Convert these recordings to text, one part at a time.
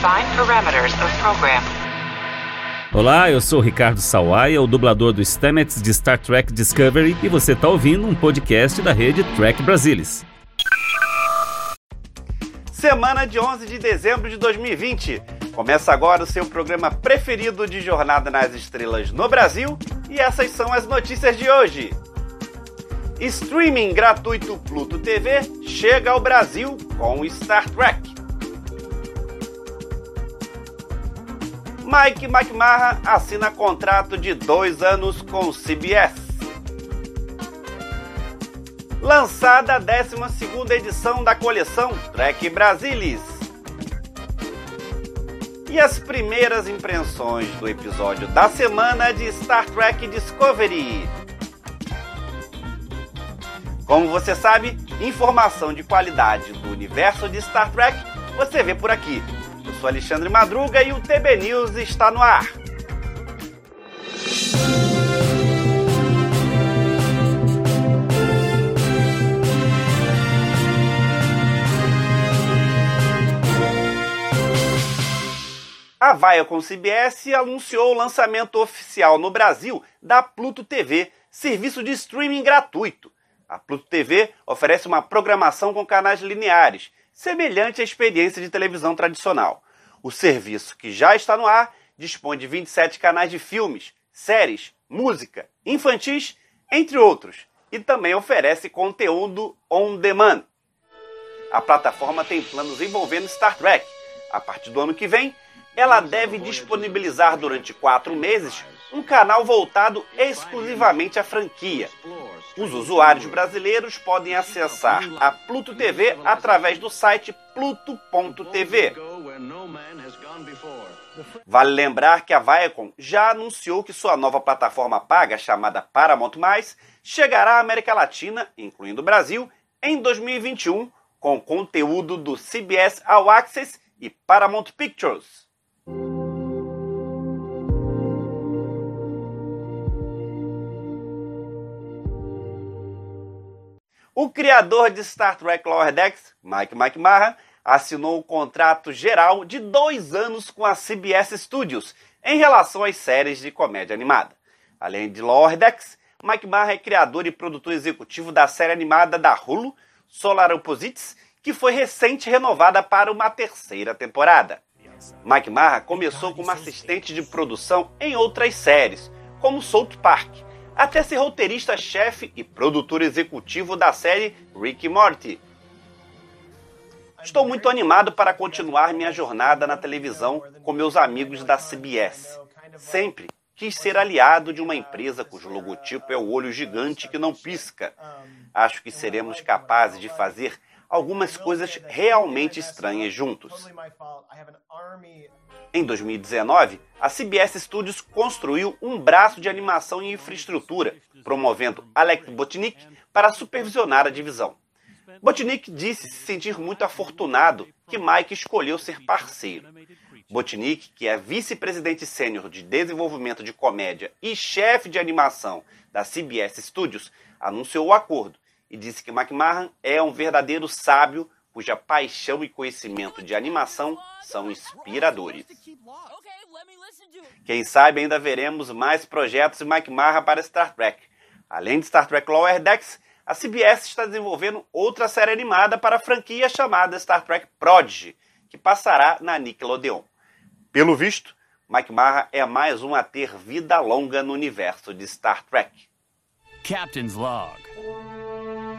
Define parameters of program. Olá, eu sou Ricardo Sawaia, o dublador do Stamets de Star Trek Discovery, e você está ouvindo um podcast da rede Trek Brasilis. Semana de 11 de dezembro de 2020. Começa agora o seu programa preferido de Jornada nas Estrelas no Brasil, e essas são as notícias de hoje. Streaming gratuito Pluto TV chega ao Brasil com Star Trek. Mike McMahon assina contrato de dois anos com CBS. Lançada a 12 edição da coleção Trek Brasilis. E as primeiras impressões do episódio da semana de Star Trek Discovery. Como você sabe, informação de qualidade do universo de Star Trek você vê por aqui sou Alexandre Madruga e o TB News está no ar. A Viacom CBS anunciou o lançamento oficial no Brasil da Pluto TV, serviço de streaming gratuito. A Pluto TV oferece uma programação com canais lineares, semelhante à experiência de televisão tradicional. O serviço, que já está no ar, dispõe de 27 canais de filmes, séries, música, infantis, entre outros, e também oferece conteúdo on demand. A plataforma tem planos envolvendo Star Trek. A partir do ano que vem, ela deve disponibilizar durante quatro meses um canal voltado exclusivamente à franquia. Os usuários brasileiros podem acessar a Pluto TV através do site pluto.tv. Vale lembrar que a Viacom já anunciou que sua nova plataforma paga, chamada Paramount+, chegará à América Latina, incluindo o Brasil, em 2021, com conteúdo do CBS All Access e Paramount Pictures. O criador de Star Trek Lower Decks, Mike McMahon, assinou um contrato geral de dois anos com a CBS Studios em relação às séries de comédia animada. Além de Lower Decks, Mike Marra é criador e produtor executivo da série animada da Hulu, Solar Opposites, que foi recente renovada para uma terceira temporada. Mike Marra começou como assistente de produção em outras séries, como South Park, até ser roteirista-chefe e produtor executivo da série Rick Morty, Estou muito animado para continuar minha jornada na televisão com meus amigos da CBS. Sempre quis ser aliado de uma empresa cujo logotipo é o olho gigante que não pisca. Acho que seremos capazes de fazer algumas coisas realmente estranhas juntos. Em 2019, a CBS Studios construiu um braço de animação e infraestrutura, promovendo Alex Botnick para supervisionar a divisão. Botnick disse se sentir muito afortunado que Mike escolheu ser parceiro. Botnick, que é vice-presidente sênior de desenvolvimento de comédia e chefe de animação da CBS Studios, anunciou o acordo e disse que McMahon é um verdadeiro sábio cuja paixão e conhecimento de animação são inspiradores. Quem sabe ainda veremos mais projetos de McMahon para Star Trek. Além de Star Trek Lower Decks, a CBS está desenvolvendo outra série animada para a franquia chamada Star Trek Prodigy, que passará na Nickelodeon. Pelo visto, Mike Marra é mais um a ter vida longa no universo de Star Trek. Captain's Log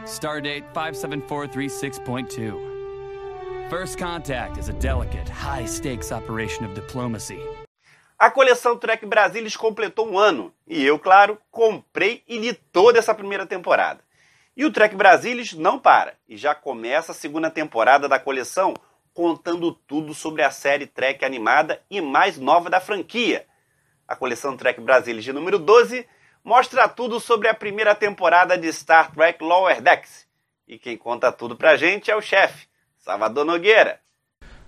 Stardate 57436.2 First contact is a delicate, high-stakes operation of diplomacy. A coleção Trek Brasilis completou um ano e eu, claro, comprei e li toda essa primeira temporada. E o Trek Brasilis não para e já começa a segunda temporada da coleção contando tudo sobre a série Trek animada e mais nova da franquia. A coleção Trek Brasilis de número 12 mostra tudo sobre a primeira temporada de Star Trek Lower Decks. E quem conta tudo pra gente é o chefe, Salvador Nogueira.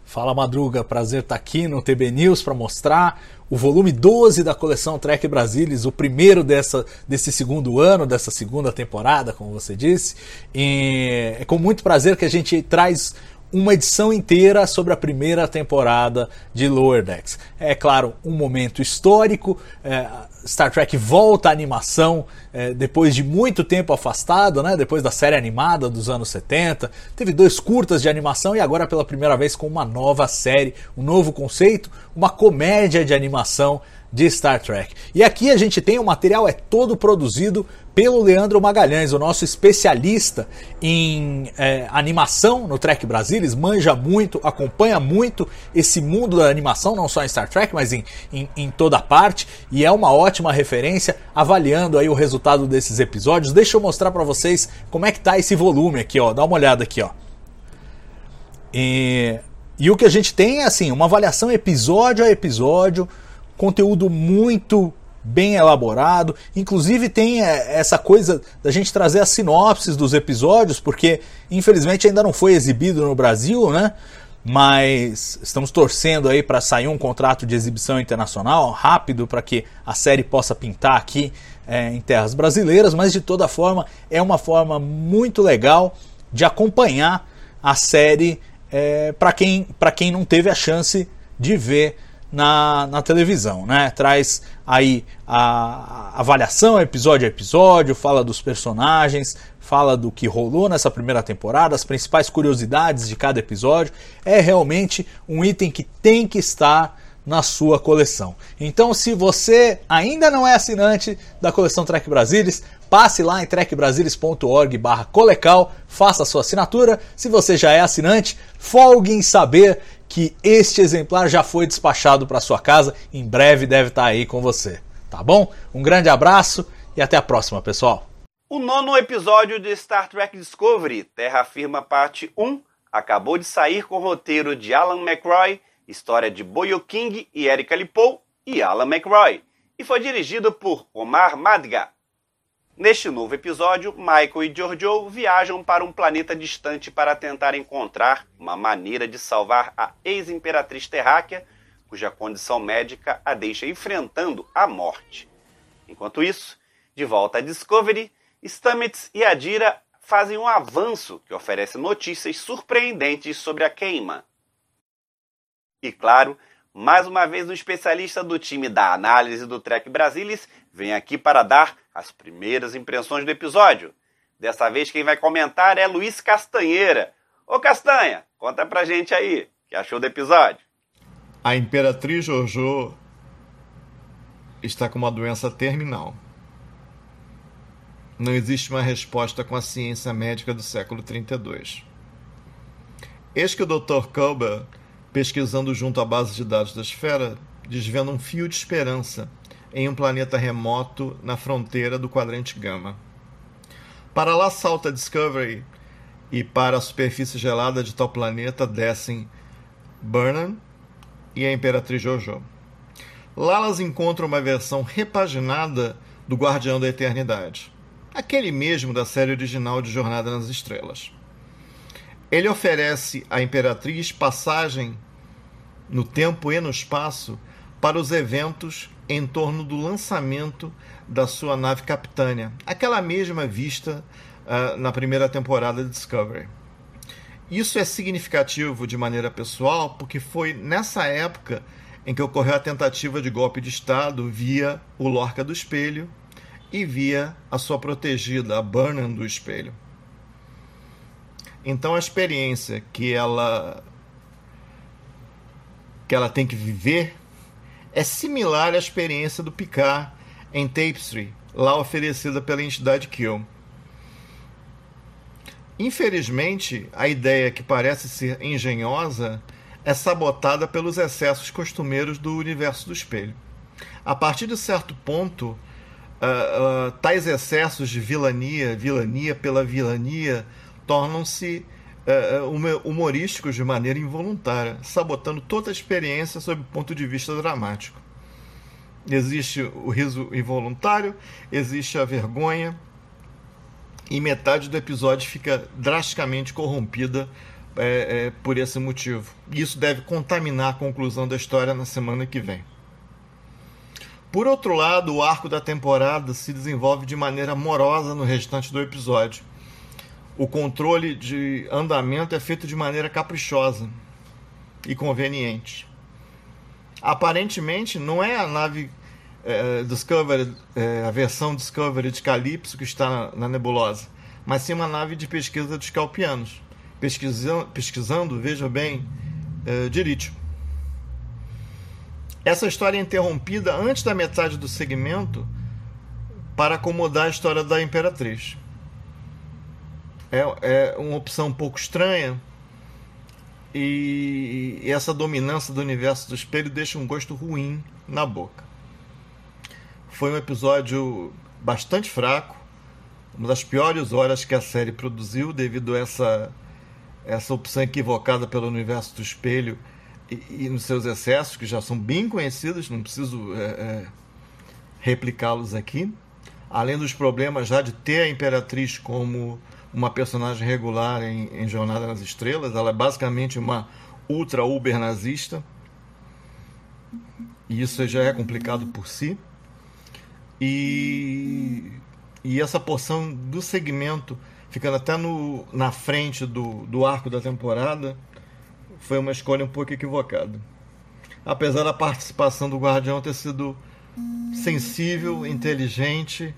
Fala Madruga, prazer estar tá aqui no TB News para mostrar o volume 12 da coleção Trek Brasilis, o primeiro dessa, desse segundo ano, dessa segunda temporada, como você disse. E é com muito prazer que a gente traz uma edição inteira sobre a primeira temporada de Lower Decks. É claro, um momento histórico. É, Star Trek volta à animação é, depois de muito tempo afastado, né? depois da série animada dos anos 70. Teve dois curtas de animação e agora pela primeira vez com uma nova série, um novo conceito, uma comédia de animação de Star Trek. E aqui a gente tem o material é todo produzido pelo Leandro Magalhães, o nosso especialista em é, animação no Trek Brasilis, manja muito, acompanha muito esse mundo da animação, não só em Star Trek, mas em, em, em toda parte, e é uma ótima referência avaliando aí o resultado desses episódios. Deixa eu mostrar para vocês como é que tá esse volume aqui, ó. Dá uma olhada aqui, ó. E, e o que a gente tem é assim, uma avaliação episódio a episódio, conteúdo muito bem elaborado. Inclusive tem é, essa coisa da gente trazer as sinopses dos episódios, porque infelizmente ainda não foi exibido no Brasil, né? Mas estamos torcendo aí para sair um contrato de exibição internacional rápido para que a série possa pintar aqui é, em terras brasileiras. Mas de toda forma é uma forma muito legal de acompanhar a série é, para quem, quem não teve a chance de ver na, na televisão, né? Traz aí a, a avaliação episódio a episódio, fala dos personagens, fala do que rolou nessa primeira temporada, as principais curiosidades de cada episódio. É realmente um item que tem que estar na sua coleção. Então, se você ainda não é assinante da coleção Trek Brasilis, passe lá em trekbrasilis.org/colecal, faça a sua assinatura. Se você já é assinante, folgue em saber que este exemplar já foi despachado para sua casa, em breve deve estar tá aí com você. Tá bom? Um grande abraço e até a próxima, pessoal. O nono episódio de Star Trek Discovery, Terra Firma Parte 1, acabou de sair com o roteiro de Alan McRoy, história de Boyo King e Erika Lipou e Alan McRoy, e foi dirigido por Omar Madga. Neste novo episódio, Michael e Giorgio viajam para um planeta distante para tentar encontrar uma maneira de salvar a ex-imperatriz terráquea, cuja condição médica a deixa enfrentando a morte. Enquanto isso, de volta a Discovery, Stamets e Adira fazem um avanço que oferece notícias surpreendentes sobre a queima. E claro, mais uma vez, um especialista do time da análise do Trek Brasilis vem aqui para dar as primeiras impressões do episódio. Dessa vez, quem vai comentar é Luiz Castanheira. Ô Castanha, conta pra gente aí, o que achou do episódio? A Imperatriz Jojo está com uma doença terminal. Não existe uma resposta com a ciência médica do século 32. Eis que o Dr. Culber pesquisando junto à base de dados da esfera, desvenda um fio de esperança em um planeta remoto na fronteira do quadrante Gama. Para lá salta Discovery e para a superfície gelada de tal planeta descem Burnham e a Imperatriz Jojo. Lá elas encontram uma versão repaginada do Guardião da Eternidade, aquele mesmo da série original de Jornada nas Estrelas. Ele oferece à Imperatriz passagem no tempo e no espaço para os eventos em torno do lançamento da sua nave Capitânia, aquela mesma vista uh, na primeira temporada de Discovery. Isso é significativo de maneira pessoal porque foi nessa época em que ocorreu a tentativa de golpe de Estado via o Lorca do Espelho e via a sua protegida, a Burnham do Espelho. Então a experiência que ela que ela tem que viver é similar à experiência do Picard em Tapestry, lá oferecida pela entidade Kill. Infelizmente, a ideia que parece ser engenhosa é sabotada pelos excessos costumeiros do universo do espelho. A partir de certo ponto, uh, uh, tais excessos de vilania, vilania pela vilania, tornam-se uh, humorísticos de maneira involuntária, sabotando toda a experiência sob o ponto de vista dramático. Existe o riso involuntário, existe a vergonha, e metade do episódio fica drasticamente corrompida é, é, por esse motivo. Isso deve contaminar a conclusão da história na semana que vem. Por outro lado, o arco da temporada se desenvolve de maneira amorosa no restante do episódio o controle de andamento é feito de maneira caprichosa e conveniente. Aparentemente, não é a nave é, Discovery, é, a versão Discovery de Calypso que está na, na, nebulosa, mas sim uma nave de pesquisa dos calpianos, pesquisando, pesquisando veja bem, é, de. Essa história é interrompida antes da metade do segmento para acomodar a história da Imperatriz. É, é uma opção um pouco estranha e essa dominância do universo do espelho deixa um gosto ruim na boca. Foi um episódio bastante fraco, uma das piores horas que a série produziu devido a essa, essa opção equivocada pelo universo do espelho e, e, nos seus excessos, que já são bem conhecidos, não preciso é, é, replicá-los aqui. Além dos problemas já de ter a Imperatriz como uma personagem regular em, em Jornada nas Estrelas, ela é basicamente uma ultra-uber nazista. E isso já é complicado por si. E, e essa porção do segmento, ficando até no, na frente do, do arco da temporada, foi uma escolha um pouco equivocada. Apesar da participação do Guardião ter sido sensível, inteligente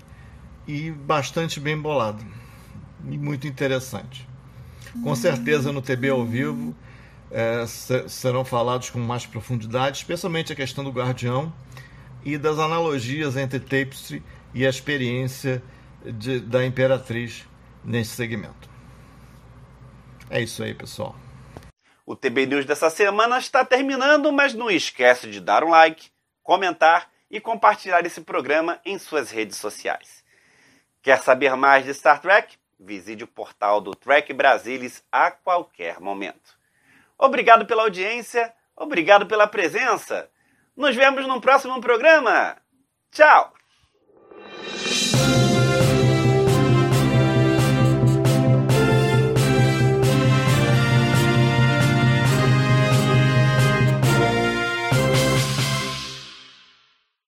e bastante bem bolado. E muito interessante. Com certeza no TB ao vivo é, serão falados com mais profundidade, especialmente a questão do Guardião e das analogias entre Tapestry e a experiência de, da Imperatriz nesse segmento. É isso aí, pessoal. O TB News dessa semana está terminando, mas não esquece de dar um like, comentar e compartilhar esse programa em suas redes sociais. Quer saber mais de Star Trek? Visite o portal do Trek Brasilis a qualquer momento. Obrigado pela audiência, obrigado pela presença. Nos vemos no próximo programa. Tchau!